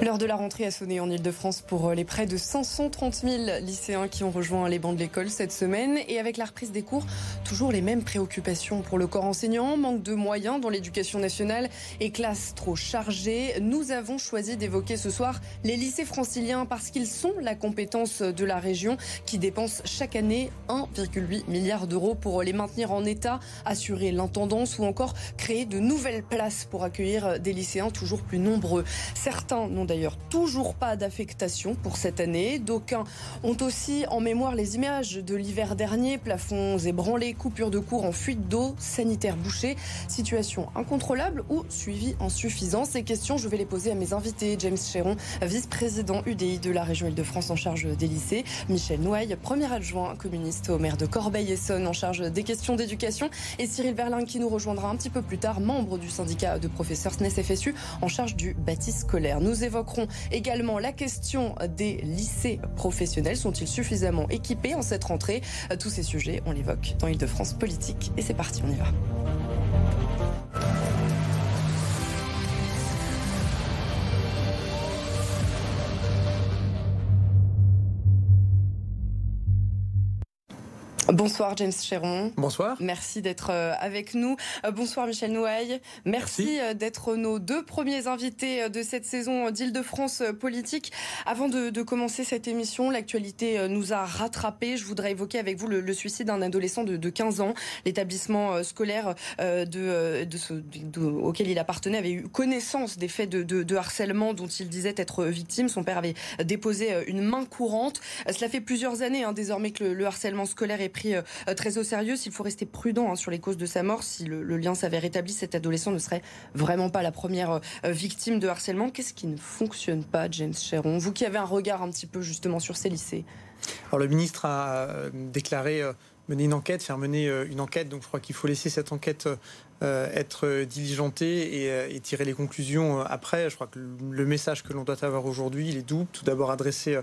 L'heure de la rentrée a sonné en Ile-de-France pour euh, les près de 530 000 lycéens qui ont rejoint les bancs de l'école cette semaine. Et avec la reprise des cours, toujours les mêmes préoccupations pour le corps enseignant. Manque de moyens dans l'éducation nationale et classes trop chargées. Nous avons choisi d'évoquer ce soir les lycées franciliens parce qu'ils sont la compétence de la région qui dépense chaque année 1,8 milliard d'euros pour les maintenir en état, assurer l'intendance ou encore créer de nouvelles places pour accueillir des lycéens toujours plus nombreux. Certains n'ont d'ailleurs toujours pas d'affectation pour cette année. D'aucuns ont aussi en mémoire les images de l'hiver dernier, plafonds ébranlés, coupures de cours en fuite d'eau, sanitaires bouchés, situation incontrôlable ou suivi insuffisant. Ces questions, je vais les poser à mes invités. James Chéron, vice-président UDI de la région Île-de-France en charge des lycées. Michel Nouaille, premier adjoint communiste au maire de Corbeil-Essonne en charge des questions d'éducation. Et Cyril Berlin qui nous rejoindra un petit peu plus tard, membre du syndicat de professeurs SNES FSU en charge du bâti scolaire. Nous évoquerons également la question des lycées professionnels. Sont-ils suffisamment équipés en cette rentrée? Tous ces sujets, on l'évoque dans Île-de-France Politique. Et c'est parti, on y va. Bonsoir James Chéron. Bonsoir. Merci d'être euh, avec nous. Euh, bonsoir Michel Nouaille. Merci, Merci. Euh, d'être nos deux premiers invités de cette saison d'Île-de-France politique. Avant de, de, commencer cette émission, l'actualité nous a rattrapés. Je voudrais évoquer avec vous le, le suicide d'un adolescent de, de, 15 ans. L'établissement scolaire de, ce, auquel il appartenait avait eu connaissance des faits de, harcèlement dont il disait être victime. Son père avait déposé une main courante. Cela fait plusieurs années hein, désormais que le, le harcèlement scolaire est pris euh, très au sérieux. S'il faut rester prudent hein, sur les causes de sa mort, si le, lien s'avère établi, cet adolescent ne serait vraiment pas la première euh, victime de harcèlement. Qu'est-ce qui ne fonctionne pas, James Cheron Vous qui avez un regard un petit peu justement sur ces lycées. Alors le ministre a euh, déclaré mener une enquête, faire mener une enquête. Donc je crois qu'il faut laisser cette enquête euh, être diligenté et, euh, et, tirer les conclusions euh, après. Je crois que le message que l'on doit avoir aujourd'hui, il est double. Tout d'abord adressé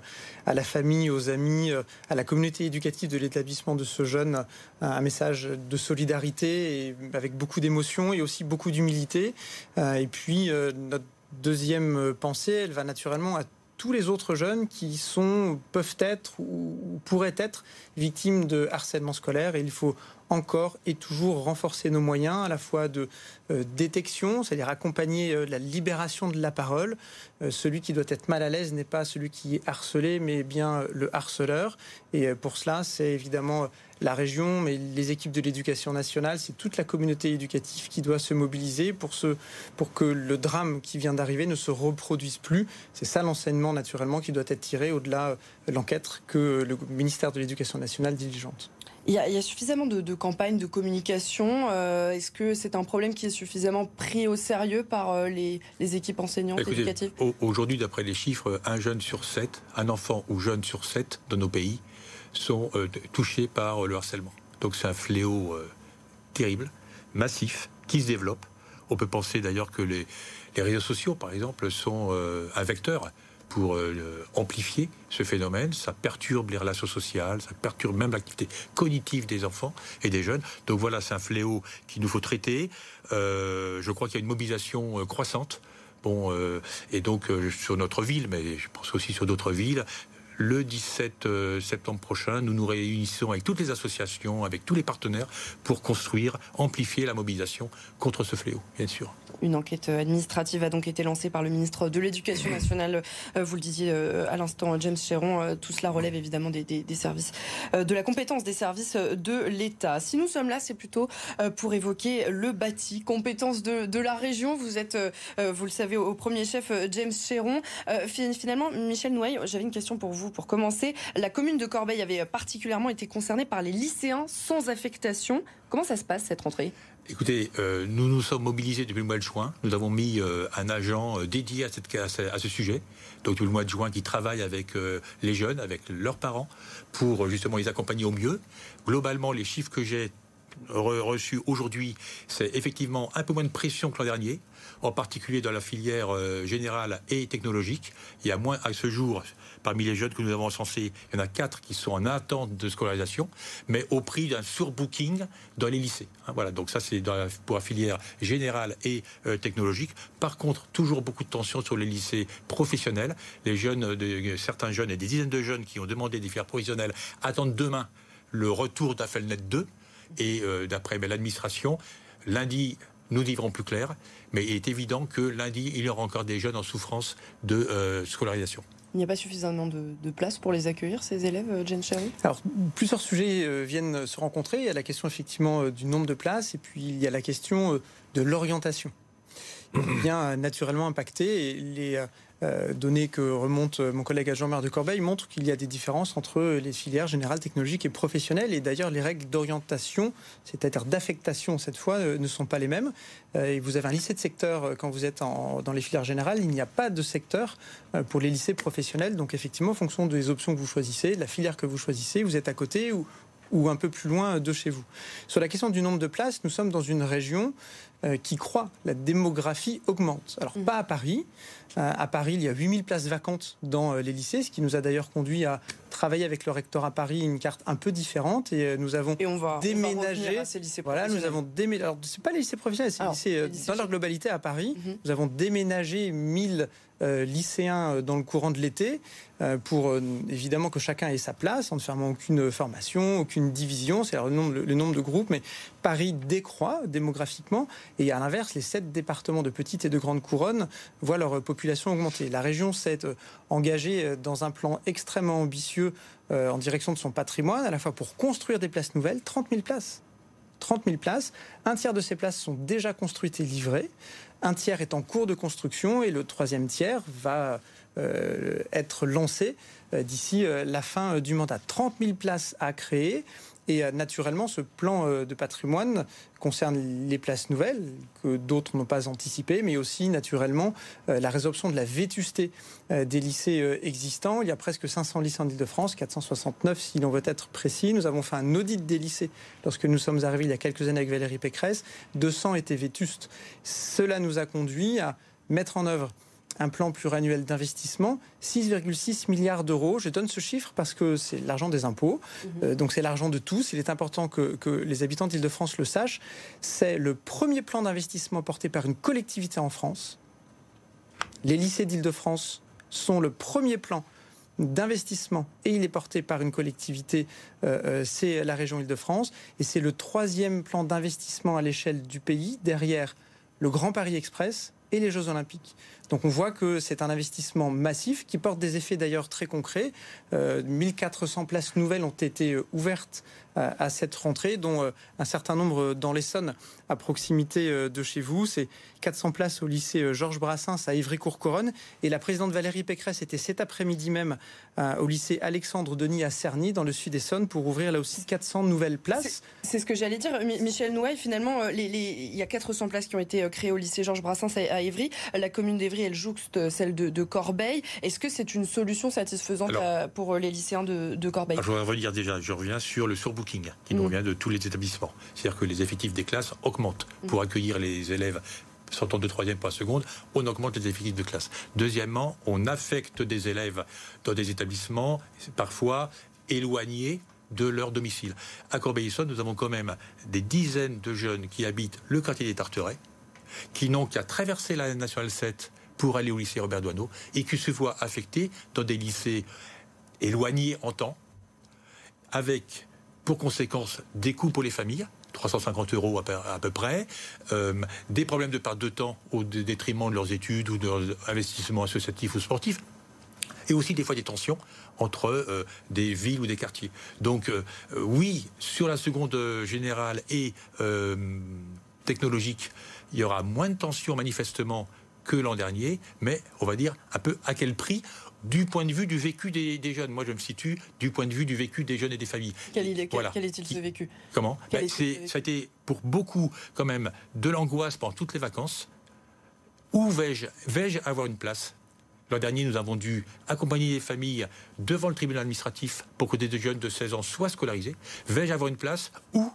à la famille, aux amis, à la communauté éducative de l'établissement de ce jeune, un message de solidarité avec beaucoup d'émotion et aussi beaucoup d'humilité. Et puis notre deuxième pensée, elle va naturellement à tous les autres jeunes qui sont, peuvent être ou pourraient être victimes de harcèlement scolaire. Et il faut encore et toujours renforcer nos moyens à la fois de euh, détection, c'est-à-dire accompagner euh, la libération de la parole. Euh, celui qui doit être mal à l'aise n'est pas celui qui est harcelé, mais bien le harceleur. Et pour cela, c'est évidemment la région, mais les équipes de l'éducation nationale, c'est toute la communauté éducative qui doit se mobiliser pour, ce, pour que le drame qui vient d'arriver ne se reproduise plus. C'est ça l'enseignement naturellement qui doit être tiré au-delà de l'enquête que le ministère de l'Éducation nationale diligente. Il y, a, il y a suffisamment de, de, campagnes de communication. Euh, Est-ce que c'est un problème qui est suffisamment pris au sérieux par euh, les, les, équipes enseignantes Écoutez, éducatives? Aujourd'hui, d'après les chiffres, un jeune sur sept, un enfant ou jeune sur sept dans nos pays sont euh, touchés par le harcèlement. Donc c'est un fléau euh, terrible, massif, qui se développe. On peut penser d'ailleurs que les, les, réseaux sociaux, par exemple, sont euh, un vecteur pour euh, amplifier ce phénomène. Ça perturbe les relations sociales, ça perturbe même l'activité cognitive des enfants et des jeunes. Donc voilà, c'est un fléau qu'il nous faut traiter. Euh, je crois qu'il y a une mobilisation euh, croissante. Bon, euh, et donc euh, sur notre ville, mais je pense aussi sur d'autres villes, le 17 euh, septembre prochain, nous nous réunissons avec toutes les associations, avec tous les partenaires pour construire, amplifier la mobilisation contre ce fléau, bien sûr. Une enquête administrative a donc été lancée par le ministre de l'Éducation nationale. Euh, vous le disiez euh, à l'instant, James Chéron. Tout cela relève évidemment des, services, de la compétence des services de l'État. Si nous sommes là, c'est plutôt pour évoquer le bâti, compétence de, de la région. Vous êtes, vous le savez, au premier chef, James Chéron. Finalement, Michel Noailles, j'avais une question pour vous pour commencer. La commune de Corbeil avait particulièrement été concernée par les lycéens sans affectation. Comment ça se passe cette rentrée? Écoutez, euh, nous nous sommes mobilisés depuis le mois de juin. Nous avons mis euh, un agent euh, dédié à, ce, sujet, donc depuis le mois de juin, qui travaille avec les jeunes, avec leurs parents, pour justement les accompagner au mieux. Globalement, les chiffres que j'ai reçu aujourd'hui, c'est effectivement un peu moins de pression que l'an dernier, en particulier dans la filière générale et technologique. Il y a moins à ce jour, parmi les jeunes que nous avons encensés, il y en a quatre qui sont en attente de scolarisation, mais au prix d'un surbooking dans les lycées. Hein, voilà, donc ça c'est pour la filière générale et euh, technologique. Par contre, toujours beaucoup de tensions sur les lycées professionnels. Les jeunes, de, certains jeunes et des dizaines de jeunes qui ont demandé des filières professionnelles attendent demain le retour d'Affelnet 2. Et euh, d'après l'administration, lundi, nous y verrons plus clair, mais il est évident que lundi, il y aura encore des jeunes en souffrance de euh, scolarisation. Il n'y a pas suffisamment de, de, place pour les accueillir, ces élèves, euh, Jen Cherry Alors, plusieurs sujets viennent se rencontrer. Il y a la question effectivement du nombre de places et puis il y a la question de l'orientation. Il vient naturellement impacter les euh, données que remonte mon collègue Jean-Marc de Corbeil montrent qu'il y a des différences entre les filières générales, technologiques et professionnelles. Et d'ailleurs, les règles d'orientation, c'est-à-dire d'affectation cette fois, euh, ne sont pas les mêmes. Euh, et vous avez un lycée de secteur quand vous êtes dans les filières générales. Il n'y a pas de secteur pour les lycées professionnels. Donc effectivement, en fonction des options que vous choisissez, la filière que vous choisissez, vous êtes à côté ou, ou un peu plus loin de chez vous. Sur la question du nombre de places, nous sommes dans une région euh, qui croît. La démographie augmente. Alors, mmh. pas à Paris. Euh, à Paris, il y a 8000 places vacantes dans euh, les lycées, ce qui nous a d'ailleurs conduit à travailler avec le recteur à Paris une carte un peu différente. Et nous avons et on va, déménagé. ces lycées voilà, nous avons déménagé. Alors, c'est pas les lycées professionnels, c'est les lycées, dans leur globalité à Paris. Mmh. Nous avons déménagé 1000 euh, lycéens euh, dans le courant de l'été, euh, pour évidemment que chacun ait sa place, en ne fermant aucune formation, aucune division, c'est le nombre, le nombre de groupes, mais Paris décroît démographiquement, et à l'inverse, les sept départements de petite et de grande couronne voient leur population augmenter. La région s'est engagée dans un plan extrêmement ambitieux en direction de son patrimoine, à la fois pour construire des places nouvelles, 30 000 places. 30 000 places. Un tiers de ces places sont déjà construites et livrées. Un tiers est en cours de construction et le troisième tiers va euh, être lancé euh, d'ici euh, la fin du mandat. 30 000 places à créer. Et naturellement, ce plan de patrimoine concerne les places nouvelles que d'autres n'ont pas anticipées, mais aussi naturellement la résorption de la vétusté des lycées existants. Il y a presque 500 lycées en Ile-de-France, 469 si l'on veut être précis. Nous avons fait un audit des lycées lorsque nous sommes arrivés il y a quelques années avec Valérie Pécresse. 200 étaient vétustes. Cela nous a conduit à mettre en œuvre un plan pluriannuel d'investissement, 6,6 milliards d'euros. Je donne ce chiffre parce que c'est l'argent des impôts, mhm. euh, donc c'est l'argent de tous. Il est important que, que les habitants d'Île-de-France le sachent. C'est le premier plan d'investissement porté par une collectivité en France. Les lycées d'Île-de-France sont le premier plan d'investissement et il est porté par une collectivité, euh, euh, c'est la région Île-de-France, et c'est le troisième plan d'investissement à l'échelle du pays, derrière le Grand Paris Express et les Jeux Olympiques. Donc on voit que c'est un investissement massif qui porte des effets d'ailleurs très concrets. 1400 euh, places nouvelles ont été ouvertes à cette rentrée, dont un certain nombre dans l'Essonne, à proximité de chez vous. C'est 400 places au lycée Georges Brassens à Ivry-Courcouronne. Et la présidente Valérie Pécresse était cet après-midi même au lycée Alexandre Denis à Cerny, dans le sud d'Essonne, pour ouvrir là aussi 400 nouvelles places. C'est ce que j'allais dire. Michel Nouaille, finalement, il y a 400 places qui ont été créées au lycée Georges Brassens à Ivry. La commune d'Ivry elle jouxte celle de, Corbeil. Est-ce que c'est une solution satisfaisante pour les lycéens de, Corbeil? Je voudrais déjà, je reviens sur le qui nous mm. vient de tous les établissements. C'est-à-dire que les effectifs des classes augmentent pour mm. accueillir les élèves sortant de troisième pour la seconde, on augmente les effectifs de classe. Deuxièmement, on affecte des élèves dans des établissements parfois éloignés de leur domicile. À Corbeil-Essonne, nous avons quand même des dizaines de jeunes qui habitent le quartier des Tarterets, qui n'ont qu'à traverser la nationale 7 pour aller au lycée Robert Doisneau et qui se voient affectés dans des lycées éloignés en temps, avec pour conséquence des coûts pour les familles, 350 euros à peu, près, euh, des problèmes de perte de temps au détriment de leurs études ou de leurs investissements associatifs ou sportifs, et aussi des fois des tensions entre euh, des villes ou des quartiers. Donc euh, oui, sur la seconde générale et technologique, il y aura moins de tensions manifestement que l'an dernier, mais on va dire un peu à quel prix du point de vue du vécu des, jeunes. Moi, je me situe du point de vue du vécu des jeunes et des familles. Quel, est-il ce vécu? Comment? Ben, Ça a été pour beaucoup quand même de l'angoisse pendant toutes les vacances. Où vais-je vais avoir une place? L'an dernier, nous avons dû accompagner les familles devant le tribunal administratif pour que des jeunes de 16 ans soient scolarisés. Vais-je avoir une place? Où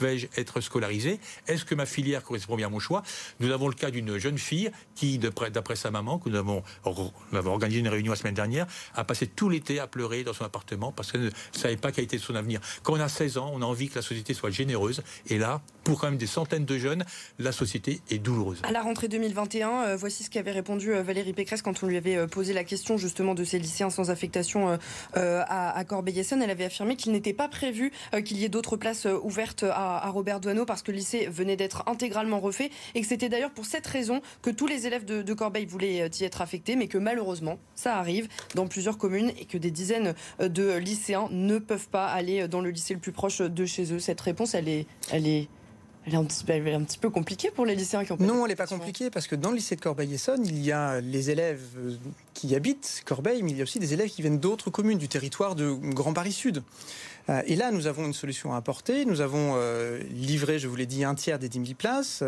vais-je être scolarisé Est-ce que ma filière correspond bien à mon choix Nous avons le cas d'une jeune fille qui, d'après sa maman, que nous avons, nous avons organisé une réunion la semaine dernière, a passé tout l'été à pleurer dans son appartement parce qu'elle ne savait pas quelle était son avenir. Quand on a 16 ans, on a envie que la société soit généreuse. Et là, pour quand même des centaines de jeunes, la société est douloureuse. À la rentrée 2021, euh, voici ce qu'avait répondu euh, Valérie Pécresse quand on lui avait euh, posé la question justement de ces lycéens sans affectation à, à Corbeil-Essonne. Elle avait affirmé qu'il n'était pas prévu qu'il y ait d'autres places ouvertes à, Robert Douaneau parce que le lycée venait d'être intégralement refait et que c'était d'ailleurs pour cette raison que tous les élèves de, Corbeil voulaient y être affectés, mais que malheureusement, ça arrive dans plusieurs communes et que des dizaines de lycéens ne peuvent pas aller dans le lycée le plus proche de chez eux. Cette réponse, elle est, elle est elle est, un petit, un petit, peu compliquée pour les lycéens qui ont Non, elle n'est pas compliquée parce que dans le lycée de Corbeil-Essonne, il y a les élèves euh, qui habitent Corbeil, mais il y a aussi des élèves qui viennent d'autres communes du territoire de Grand Paris Sud. Euh, et là, nous avons une solution à apporter. Nous avons euh, livré, je vous l'ai dit, un tiers des 10 000 places.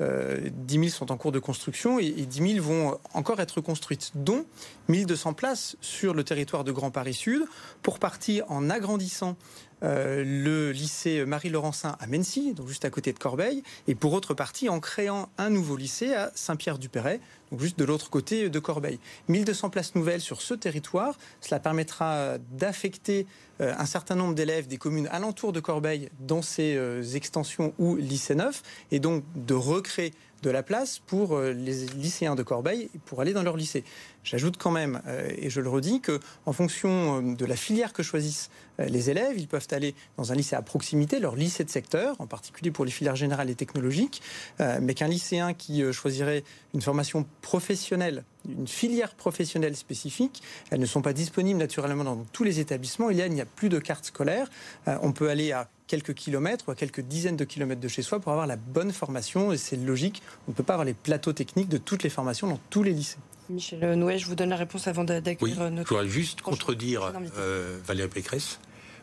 10 000 sont en cours de construction et 10 000 vont encore être construites, dont 1200 places sur le territoire de Grand Paris Sud, pour partir en agrandissant euh, le lycée Marie-Laurencin à Mency, donc juste à côté de Corbeil, et pour autre partie en créant un nouveau lycée à Saint-Pierre-du-Perret, donc juste de l'autre côté de Corbeil. 1200 places nouvelles sur ce territoire, cela permettra d'affecter euh, un certain nombre d'élèves des communes alentours de Corbeil dans ces euh, extensions ou lycées neufs, et donc de recréer de la place pour les lycéens de Corbeil pour aller dans leur lycée. J'ajoute quand même, et je le redis, que en fonction de la filière que choisissent euh, les élèves. Ils peuvent aller dans un lycée à proximité, leur lycée de secteur, en particulier pour les filières générales et technologiques, euh, mais qu'un lycéen qui euh, choisirait une formation professionnelle, une filière professionnelle spécifique, elles ne sont pas disponibles naturellement dans tous les établissements. Il y a, il n'y a plus de carte scolaire. on peut aller à quelques kilomètres ou à quelques dizaines de kilomètres de chez soi pour avoir la bonne formation et c'est logique. On ne peut pas avoir les plateaux techniques de toutes les formations dans tous les lycées. Michel Nouet, je vous donne la réponse avant d'accueillir oui, notre. Je voudrais juste contredire euh, Valérie Pécresse.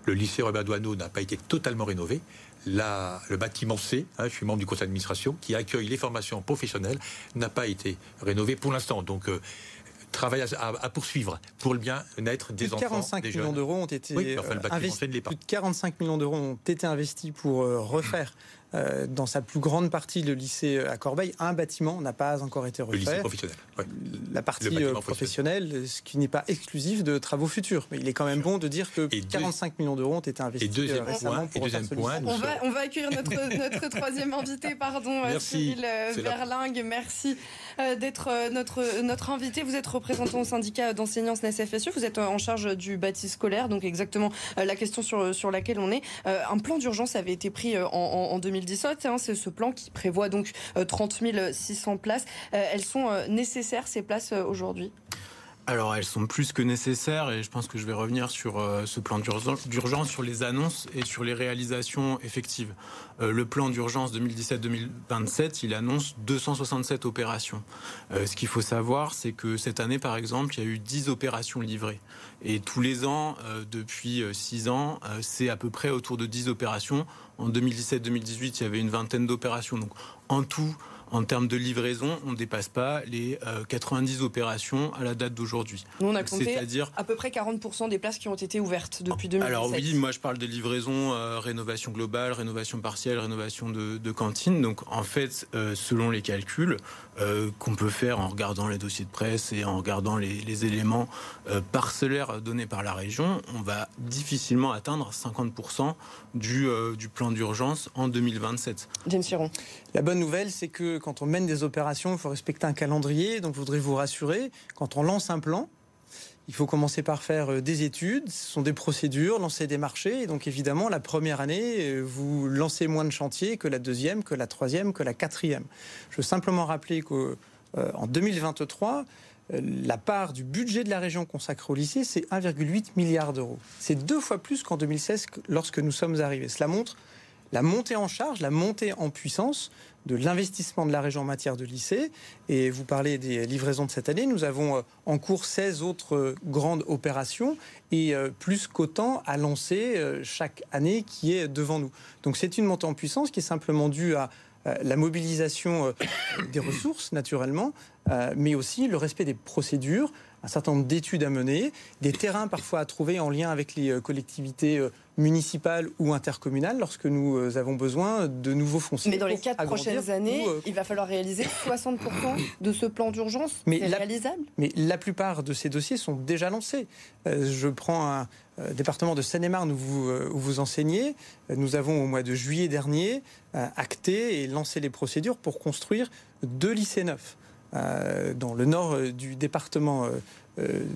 Le lycée Robert Douaneau n'a pas été totalement rénové. le bâtiment C, hein, je suis membre du conseil d'administration, qui accueille les formations professionnelles, n'a pas été rénové pour l'instant. Donc, euh, travail à, poursuivre pour le bien-être des enfants. 45 millions d'euros ont été investis. Plus de 45 millions d'euros ont été investis pour euh, refaire euh, dans sa plus grande partie, le lycée à Corbeil, un bâtiment n'a pas encore été refait. Le lycée professionnel. La partie euh, professionnelle, ce qui n'est pas exclusif de travaux futurs. Mais il est quand même bon de dire que 45 millions d'euros ont été investis et deuxième euh, récemment point, et point, on, va, on va accueillir notre, notre troisième invité, pardon, Cyril Verlingue. Merci d'être notre, notre invité. Vous êtes représentant au syndicat d'enseignants SNES-FSU. Vous êtes en charge du bâti scolaire, donc exactement la question sur, sur laquelle on est. Un plan d'urgence avait été pris en, en 2000 Hein, c'est ce plan qui prévoit donc 30 euh, 600 places. Euh, elles sont euh, nécessaires ces places aujourd'hui? Alors elles sont plus que nécessaires et je pense que je vais revenir sur ce plan d'urgence, sur les annonces et sur les réalisations effectives. le plan d'urgence 2017-2027, il annonce 267 opérations. ce qu'il faut savoir, c'est que cette année, par exemple, il y a eu 10 opérations livrées. Et tous les ans, depuis 6 ans, c'est à peu près autour de 10 opérations. En 2017-2018, il y avait une vingtaine d'opérations. Donc en tout, en termes de livraison, on ne dépasse pas les 90 euh, opérations à la date d'aujourd'hui. Nous, on a compté à peu près 40% des places qui ont été ouvertes depuis 2017. Alors oui, moi je parle des livraisons euh, rénovation globale, rénovation partielle, rénovation de, de cantine. Donc en fait, euh, selon les calculs qu'on peut faire en regardant les dossiers de presse et en regardant les, éléments parcellaires donnés par la région, on va difficilement atteindre 50% du, du plan d'urgence en 2027. James Chiron. La bonne nouvelle, c'est que quand on mène des opérations, il faut respecter un calendrier. Donc, je voudrais vous rassurer, quand on lance un plan, il faut commencer par faire euh, des études, ce sont des procédures, lancer des marchés. Et donc évidemment, la première année, euh, vous lancez moins de chantiers que la deuxième, que la troisième, que la quatrième. Je veux simplement rappeler qu'en euh, 2023, la part du budget de la région consacrée au lycée, c'est 1,8 milliard d'euros. C'est deux fois plus qu'en 2016 lorsque nous sommes arrivés. Cela montre la montée en charge, la montée en puissance de l'investissement de la région en matière de lycée. Et vous parlez des livraisons de cette année. Nous avons euh, en cours 16 autres euh, grandes opérations et euh, plus qu'autant à lancer chaque année qui est devant nous. Donc c'est une montée en puissance qui est simplement due à la mobilisation des ressources, naturellement, mais aussi le respect des procédures, un certain nombre d'études à mener, des terrains parfois à trouver en lien avec les collectivités municipales ou intercommunales lorsque nous avons besoin de nouveaux fonciers. Mais dans les quatre prochaines années, il va falloir réaliser 60% de ce plan d'urgence. Réalisable? Mais la plupart de ces dossiers sont déjà lancés. je prends un, euh, département de Seine-et-Marne où vous, euh, où vous enseignez, euh, nous avons au mois de juillet dernier acté et lancé les procédures pour construire deux lycées neufs. Dans le nord du département,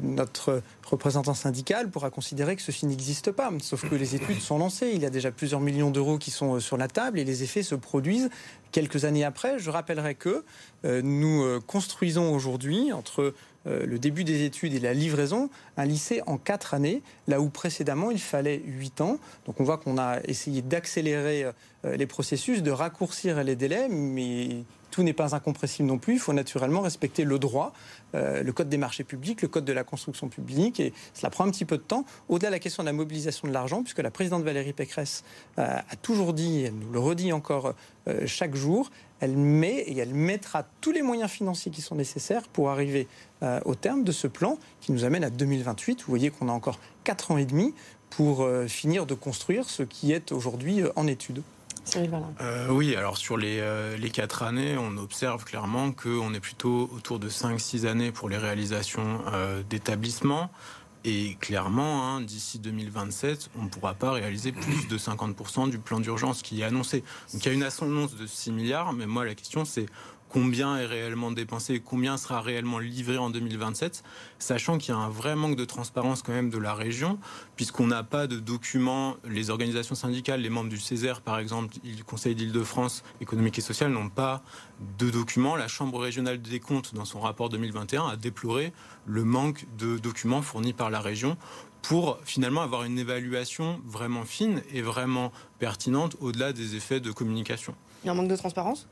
notre représentant syndical pourra considérer que ceci n'existe pas. Sauf que les études sont lancées. Il y a déjà plusieurs millions d'euros qui sont sur la table et les effets se produisent quelques années après. Je rappellerai que nous construisons aujourd'hui entre euh, le début des études et la livraison, un lycée en quatre années, là où précédemment il fallait huit ans. Donc on voit qu'on a essayé d'accélérer euh, les processus, de raccourcir les délais, mais tout n'est pas incompressible non plus. Il faut naturellement respecter le droit, euh, le code des marchés publics, le code de la construction publique, et cela prend un petit peu de temps. Au-delà de la question de la mobilisation de l'argent, puisque la présidente Valérie Pécresse a toujours dit, elle nous le redit encore chaque jour, elle met et elle mettra tous les moyens financiers qui sont nécessaires pour arriver euh, au terme de ce plan qui nous amène à 2028. Vous voyez qu'on a encore 4 ans et demi pour euh, finir de construire ce qui est aujourd'hui euh, en étude. oui, alors sur les, les 4 années, on observe clairement qu'on est plutôt autour de 5-6 années pour les réalisations d'établissements. Et clairement, hein, d'ici 2027, on ne pourra pas réaliser plus de 50% du plan d'urgence qui est annoncé. Donc il y a une annonce de 6 milliards, mais moi la question c'est combien est réellement dépensé, combien sera réellement livré en 2027, sachant qu'il y a un vrai manque de transparence quand même de la région, puisqu'on n'a pas de documents, les organisations syndicales, les membres du Césaire par exemple, le Conseil d'Île-de-France économique et social n'ont pas de documents. La Chambre régionale des comptes, dans son rapport 2021, a déploré le manque de documents fournis par la région pour finalement avoir une évaluation vraiment fine et vraiment pertinente au-delà des effets de communication. Il y a un manque de transparence?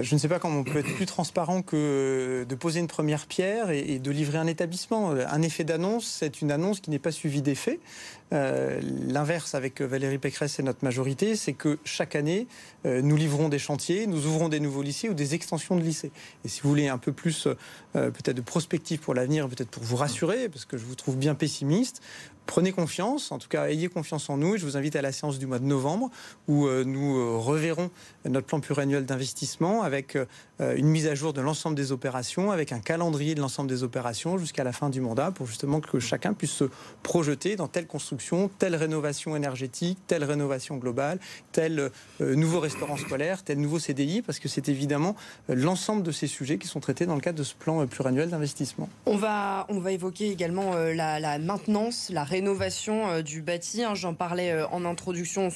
Je ne sais pas comment on peut être plus transparent que de poser une première pierre et, de livrer un établissement. Un effet d'annonce, c'est une annonce qui n'est pas suivie d'effet. Euh, l'inverse avec Valérie Pécresse et notre majorité, c'est que chaque année, euh, nous livrons des chantiers, nous ouvrons des nouveaux lycées ou des extensions de lycées. Et si vous voulez un peu plus euh, peut-être de prospective pour l'avenir, peut-être pour vous rassurer, parce que je vous trouve bien pessimiste, prenez confiance, en tout cas ayez confiance en nous. Et je vous invite à la séance du mois de novembre où nous reverrons notre plan pluriannuel d'investissement avec une mise à jour de l'ensemble des opérations, avec un calendrier de l'ensemble des opérations jusqu'à la fin du mandat pour justement que chacun puisse se projeter dans telle construction telle rénovation énergétique, telle rénovation globale, tel euh, nouveau restaurant scolaire, tel nouveau CDI, parce que c'est évidemment euh, l'ensemble de ces sujets qui sont traités dans le cadre de ce plan euh, pluriannuel d'investissement. On va, on va évoquer également la, maintenance, la rénovation du bâti. Hein. J'en parlais en introduction.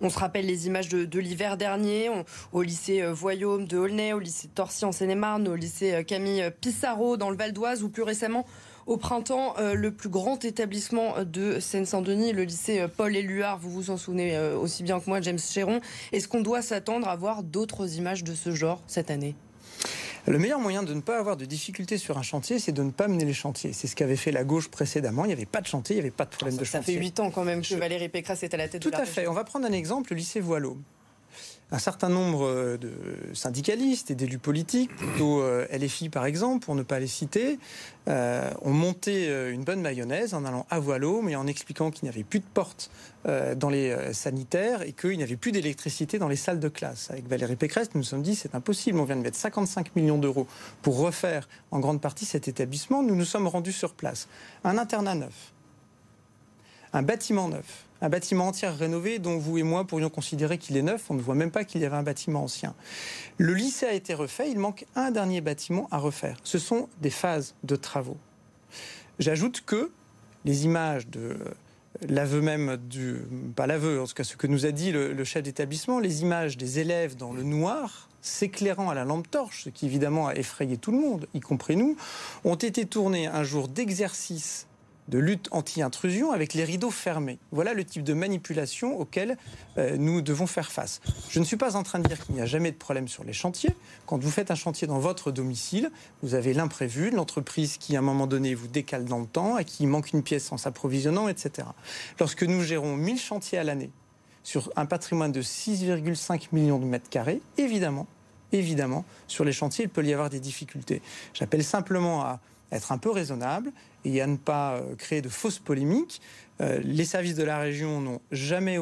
On se, rappelle les images de, l'hiver dernier au lycée De Aulnay, au lycée Torcy en Seine-et-Marne, au lycée Camille Pissarro dans le Val d'Oise, ou plus récemment au printemps, euh, le plus grand établissement de Seine-Saint-Denis, le lycée euh, Paul Éluard, vous vous en souvenez euh, aussi bien que moi, James Chéron. Est-ce qu'on doit s'attendre à voir d'autres images de ce genre cette année? Le meilleur moyen de ne pas avoir de difficultés sur un chantier, c'est de ne pas mener les chantiers. C'est ce qu'avait fait la gauche précédemment. Il n'y avait pas de chantier, il n'y avait pas de problème de chantier. Ça fait 8 ans quand même que Valérie Pécresse est à la tête Tout de la à fait. On va prendre un exemple, le lycée Voileau un certain nombre de syndicalistes et d'élus politiques, plutôt euh, LFI par exemple, pour ne pas les citer, euh, ont monté euh, une bonne mayonnaise en allant à Voileau, mais en expliquant qu'il n'y avait plus de portes dans les sanitaires et qu'il n'y avait plus d'électricité dans les salles de classe. Avec Valérie Pécresse, nous nous sommes dit c'est impossible, on vient de mettre 55 millions d'euros pour refaire en grande partie cet établissement. Nous nous sommes rendus sur place. Un internat neuf, un bâtiment neuf, un bâtiment entier rénové dont vous et moi pourrions considérer qu'il est neuf. On ne voit même pas qu'il y avait un bâtiment ancien. Le lycée a été refait, il manque un dernier bâtiment à refaire. Ce sont des phases de travaux. J'ajoute que les images de l'aveu même du pas l'aveu en tout cas ce que nous a dit le, le chef d'établissement les images des élèves dans le noir s'éclairant à la lampe torche, ce qui évidemment a effrayé tout le monde, y compris nous, ont été tournées un jour d'exercice de lutte anti-intrusion avec les rideaux fermés. Voilà le type de manipulation auquel euh, nous devons faire face. Je ne suis pas en train de dire qu'il n'y a jamais de problème sur les chantiers. Quand vous faites un chantier dans votre domicile, vous avez l'imprévu, l'entreprise qui à un moment donné vous décale dans le temps et qui manque une pièce en s'approvisionnant, etc. Lorsque nous gérons 1000 chantiers à l'année sur un patrimoine de 6,5 millions de mètres carrés, évidemment, évidemment, sur les chantiers, il peut y avoir des difficultés. J'appelle simplement à être un peu raisonnable et à ne pas créer de fausses polémiques. les services de la région n'ont jamais eu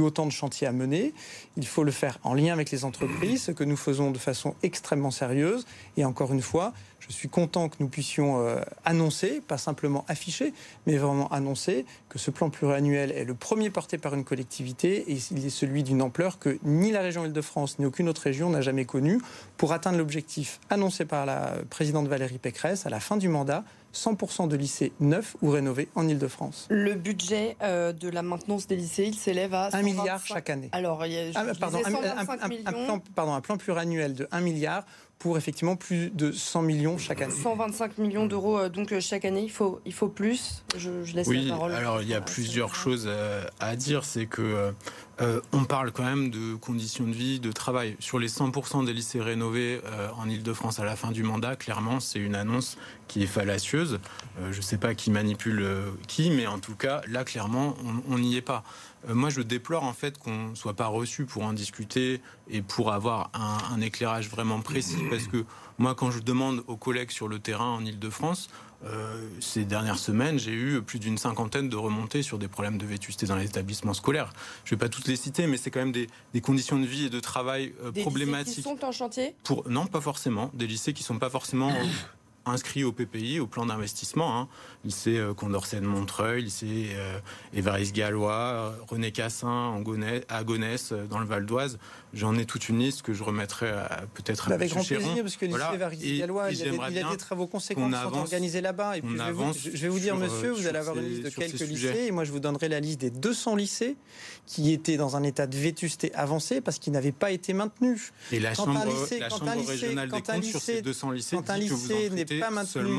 autant de chantiers à mener. Il faut le faire en lien avec les entreprises, ce que nous faisons de façon extrêmement sérieuse. Et encore une fois, je suis content que nous puissions euh, annoncer, pas simplement afficher, mais vraiment annoncer que ce plan pluriannuel est le premier porté par une collectivité et il est celui d'une ampleur que ni la région Île-de-France ni aucune autre région n'a jamais connue pour atteindre l'objectif annoncé par la présidente Valérie Pécresse à la fin du mandat 100% de lycées neufs ou rénovés en Ile-de-France. Le budget euh, de la maintenance des lycées, il s'élève à 1 milliard chaque année. Alors, il y a, ah, pardon, un, plan, pardon, un plan pluriannuel de 1 milliard pour effectivement plus de 100 millions chaque année. 125 millions d'euros euh, donc euh, chaque année, il faut, il faut plus. Je, laisse oui, la parole. Alors il y a plusieurs choses à, dire. C'est que on parle quand même de conditions de vie, de travail. Sur les 100% des lycées rénovés en Ile-de-France à la fin du mandat, clairement, c'est une annonce qui est fallacieuse. je ne sais pas qui manipule qui, mais en tout cas, là, clairement, on n'y est pas. Euh, moi, je déplore en fait qu'on ne soit pas reçu pour en discuter et pour avoir un, éclairage vraiment précis. Parce que moi, quand je demande aux collègues sur le terrain en Ile-de-France, euh, ces dernières semaines, j'ai eu plus d'une cinquantaine de remontées sur des problèmes de vétusté dans les établissements scolaires. Je ne vais pas toutes les citer, mais c'est quand même des, conditions de vie et de travail euh, des problématiques. Lycées qui sont en chantier? Pour, Non, pas forcément. Des lycées qui ne sont pas forcément inscrits au PPI, au plan d'investissement. Hein. Lycée euh, Condorcet de Montreuil, lycée euh, Évariste Gallois, René Cassin à Gonesse, euh, dans le Val d'Oise. J'en ai toute une liste que je remettrai peut-être à Avec grand plaisir, parce que lycée Évariste Gallois, il, y a des travaux conséquents qui sont organisés là-bas. Et puis je, vais vous, je vais vous dire, monsieur, vous allez avoir une liste de quelques lycées, et moi je vous donnerai la liste des 200 lycées qui étaient dans un état de vétusté avancé parce qu'ils n'avaient pas été maintenus. Et la Chambre, la chambre régionale des comptes sur ces 200 lycées quand un lycée n'est pas maintenu,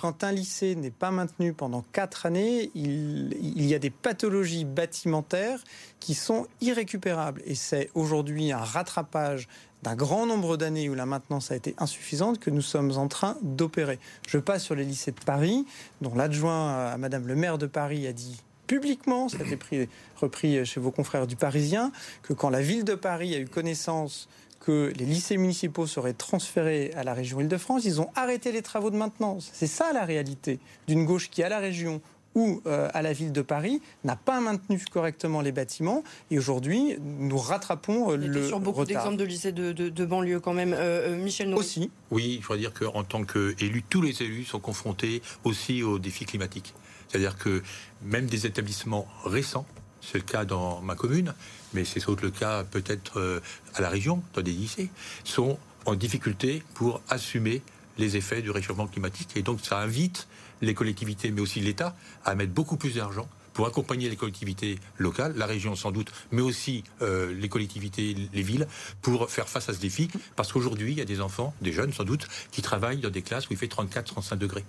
Quand un lycée n'est pas maintenu pendant 4 années, il, il y a des pathologies bâtimentaires qui sont irrécupérables. Et c'est aujourd'hui un rattrapage d'un grand nombre d'années où la maintenance a été insuffisante que nous sommes en train d'opérer. Je passe sur les lycées de Paris, dont l'adjoint à Madame le maire de Paris a dit publiquement, ça a été repris chez vos confrères du Parisien, que quand la ville de Paris a eu connaissance que les lycées municipaux seraient transférés à la région Île-de-France, ils ont arrêté les travaux de maintenance. C'est ça la réalité d'une gauche qui, à la région ou euh, à la ville de Paris, n'a pas maintenu correctement les bâtiments. Et aujourd'hui, nous rattrapons euh, le sur beaucoup d'exemples de lycées de, banlieue quand même. Euh, Michel Noël. Aussi. Oui, il faudrait dire qu'en tant qu'élu, tous les élus sont confrontés aussi aux défis climatiques. C'est-à-dire que même des établissements récents, c'est le cas dans ma commune, mais c'est surtout le cas peut-être euh, à la région, dans des lycées, sont en difficulté pour assumer les effets du réchauffement climatique. Et donc ça invite les collectivités, mais aussi l'État, à mettre beaucoup plus d'argent pour accompagner les collectivités locales, la région sans doute, mais aussi euh, les collectivités, les villes, pour faire face à ce défi. Parce qu'aujourd'hui, il y a des enfants, des jeunes sans doute, qui travaillent dans des classes où il fait 34-35 degrés.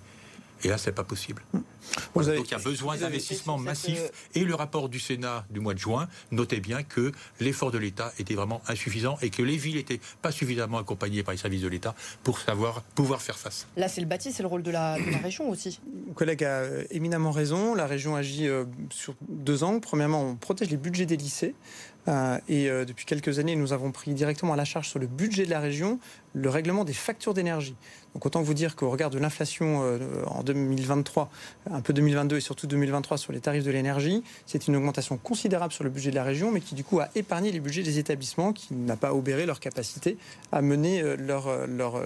Et là, c'est pas possible. donc il y a besoin d'investissements massifs. Et le rapport du Sénat du mois de juin notait bien que l'effort de l'État était vraiment insuffisant et que les villes n'étaient pas suffisamment accompagnées par les services de l'État pour savoir pouvoir faire face. Là, c'est le bâti, c'est le rôle de la, région aussi. Mon collègue a éminemment raison. La région agit euh, sur deux angles. Premièrement, on protège les budgets des lycées. Euh, et euh, depuis quelques années, nous avons pris directement à la charge sur le budget de la région le règlement des factures d'énergie. Donc autant vous dire qu'au regard de l'inflation euh, en 2023, un peu 2022 et surtout 2023 sur les tarifs de l'énergie, c'est une augmentation considérable sur le budget de la région, mais qui du coup a épargné les budgets des établissements, qui n'a pas obéré leur capacité à mener leur, leur,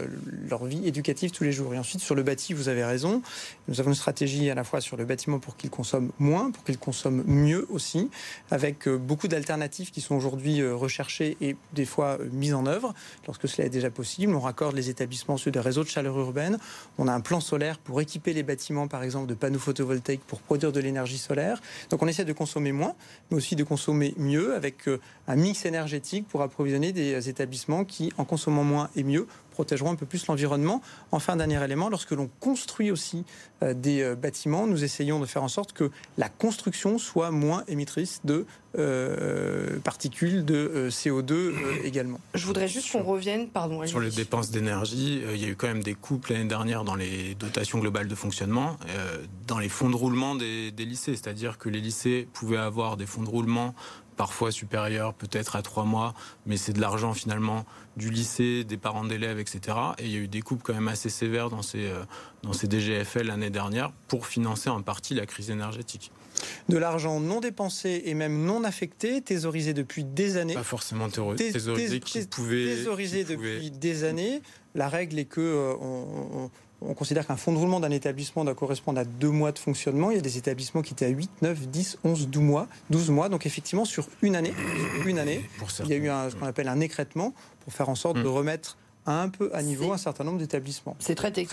leur vie éducative tous les jours. Et ensuite sur le bâti, vous avez raison, nous avons une stratégie à la fois sur le bâtiment pour qu'il consomme moins, pour qu'il consomme mieux aussi, avec beaucoup d'alternatives qui sont aujourd'hui recherchées et des fois mises en œuvre lorsque cela est déjà possible. On raccorde les établissements sur des réseaux de chaleur urbaine. On a un plan solaire pour équiper les bâtiments, par exemple, de panneaux photovoltaïques pour produire de l'énergie solaire. Donc on essaie de consommer moins, mais aussi de consommer mieux avec euh, un mix énergétique pour approvisionner des établissements qui, en consommant moins et mieux, protégeront un peu plus l'environnement. Enfin, dernier élément, lorsque l'on construit aussi euh, des euh, bâtiments, nous essayons de faire en sorte que la construction soit moins émettrice de euh, particules de CO2 également. Je voudrais juste qu'on revienne, pardon. Sur les dépenses d'énergie, il y a eu quand même des coupes l'année dernière dans les dotations globales de fonctionnement, dans les fonds de roulement des, des lycées, c'est-à-dire que les lycées pouvaient avoir des fonds de roulement parfois supérieur peut-être à trois mois, mais c'est de l'argent finalement du lycée, des parents d'élèves, etc. Et il y a eu des coupes quand même assez sévères dans ces, euh, dans ces DGFL l'année dernière pour financer en partie la crise énergétique. De l'argent non dépensé et même non affecté, thésaurisé depuis des années. Pas forcément thésaurisé, qui pouvait, thésaurisé depuis des années. La règle est que euh, on, considère qu'un fonds de roulement d'un établissement doit correspondre à deux mois de fonctionnement. Il y a des établissements qui étaient à 8, 9, 10, 11, 12 mois. 12 mois. Donc effectivement, sur une année, une année il y a eu ce qu'on appelle un écrètement pour faire en sorte de mm. Un peu à niveau un certain nombre d'établissements. C'est très technique.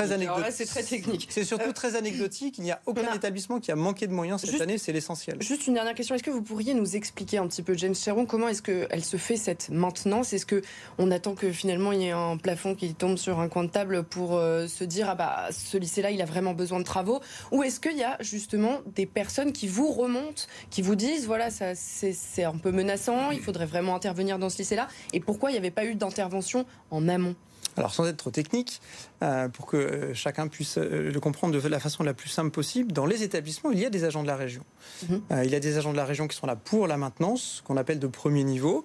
c'est très technique. C'est surtout euh, très anecdotique. Il n'y a aucun établissement qui a manqué de moyens cette année. C'est l'essentiel. Juste une dernière question. Est-ce que vous pourriez nous expliquer un petit peu, James Cheron, comment est-ce qu'elle se fait cette maintenance? Est-ce que on attend que finalement il y ait un plafond qui tombe sur un coin de table pour euh, se dire ah bah ce lycée-là il a vraiment besoin de travaux? Ou est-ce qu'il y a justement des personnes qui vous remontent, qui vous disent voilà ça c'est un peu menaçant, il faudrait vraiment intervenir dans ce lycée-là? Et pourquoi il n'y avait pas eu d'intervention en amont? Alors sans être trop technique, euh, pour que euh, chacun puisse euh, le comprendre de la façon la plus simple possible, dans les établissements, il y a des agents de la région. Mhm. il y a des agents de la région qui sont là pour la maintenance, qu'on appelle de premier niveau,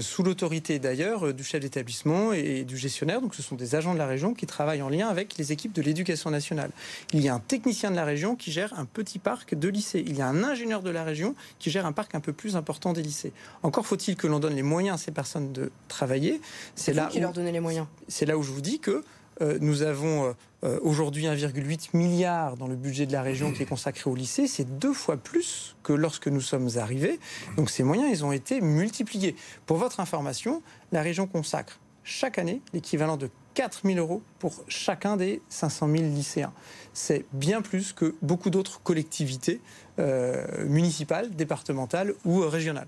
sous l'autorité d'ailleurs du chef d'établissement et du gestionnaire. Donc ce sont des agents de la région qui travaillent en lien avec les équipes de l'éducation nationale. Il y a un technicien de la région qui gère un petit parc de lycées. Il y a un ingénieur de la région qui gère un parc un peu plus important des lycées. Encore faut-il que l'on donne les moyens à ces personnes de travailler. C'est là qui leur donnez les moyens c'est là où je vous dis que euh, nous avons euh, euh, aujourd'hui 1,8 milliard dans le budget de la région qui est consacré au lycée. C'est deux fois plus que lorsque nous sommes arrivés. Donc ces moyens, ils ont été multipliés. Pour votre information, la région consacre chaque année l'équivalent de 4 000 euros pour chacun des 500 000 lycéens. C'est bien plus que beaucoup d'autres collectivités municipales, départementales ou régionales.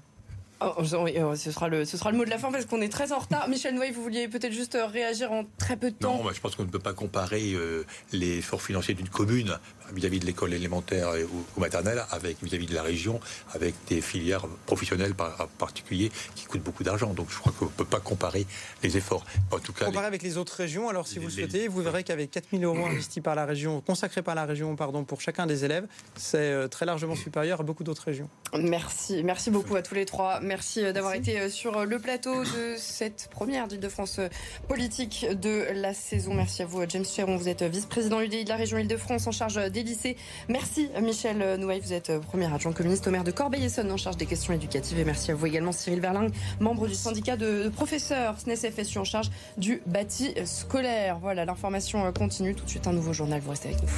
Oh, oh, ce, sera le, ce sera le mot de la fin parce qu'on est très en retard. Michel Noël, vous vouliez peut-être juste euh, réagir en très peu de temps Non, bah, je pense qu'on ne peut pas comparer euh, l'effort financier d'une commune vis-à-vis de l'école élémentaire ou, maternelle avec vis-à-vis de la région, avec des filières professionnelles par, particulier qui coûtent beaucoup d'argent. Donc je crois qu'on ne peut pas comparer les efforts. En tout cas, comparer avec les autres régions. Alors si vous le souhaitez, vous verrez qu'avec 4 000 euros investis par la région, consacrés par la région, pardon, pour chacun des élèves, c'est euh, très largement supérieur à beaucoup d'autres régions. Merci, merci beaucoup à tous les trois. Merci euh, d'avoir été euh, sur le plateau de cette première d'Île-de-France politique de la saison. Merci à vous, James Cheron. Vous êtes vice-président UDI de la région Île-de-France en charge des. Merci Michel Nouaille, vous êtes premier adjoint communiste au maire de Corbeil-Essonne en charge des questions éducatives. Et merci à vous également Cyril Verling, membre du syndicat de professeurs SNES FSU en charge du bâti scolaire. Voilà, l'information continue. Tout de suite un nouveau journal, vous restez avec nous.